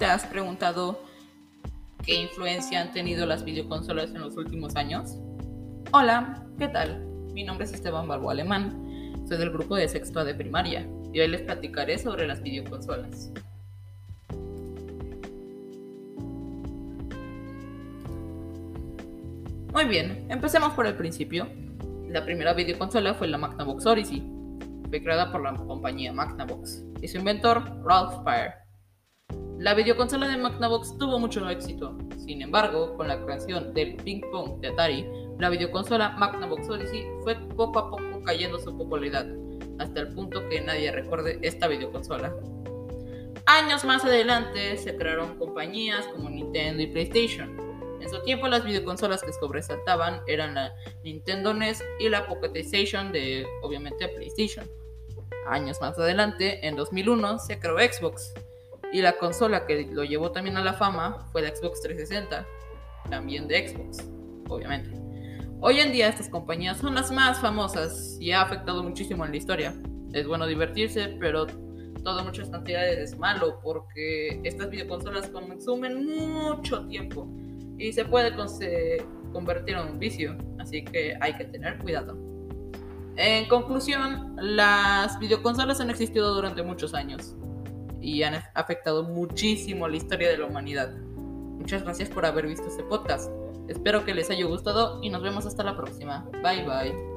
¿te has preguntado qué influencia han tenido las videoconsolas en los últimos años? Hola, ¿qué tal? Mi nombre es Esteban Balbo Alemán, soy del grupo de sexto de primaria y hoy les platicaré sobre las videoconsolas. Muy bien, empecemos por el principio. La primera videoconsola fue la Magnavox Odyssey. Fue creada por la compañía Magnavox y su inventor Ralph Baer. La videoconsola de Magnavox tuvo mucho éxito. Sin embargo, con la creación del ping pong de Atari, la videoconsola Magnavox Odyssey fue poco a poco cayendo su popularidad, hasta el punto que nadie recuerde esta videoconsola. Años más adelante se crearon compañías como Nintendo y PlayStation, en su tiempo las videoconsolas que sobresaltaban eran la Nintendo NES y la Pocketization de obviamente PlayStation. Años más adelante, en 2001, se creó Xbox y la consola que lo llevó también a la fama fue la Xbox 360, también de Xbox, obviamente. Hoy en día estas compañías son las más famosas y ha afectado muchísimo en la historia. Es bueno divertirse, pero todo muchas cantidades es malo porque estas videoconsolas consumen mucho tiempo y se puede convertir en un vicio, así que hay que tener cuidado. En conclusión, las videoconsolas han existido durante muchos años y han afectado muchísimo la historia de la humanidad. Muchas gracias por haber visto este podcast. Espero que les haya gustado y nos vemos hasta la próxima. Bye bye.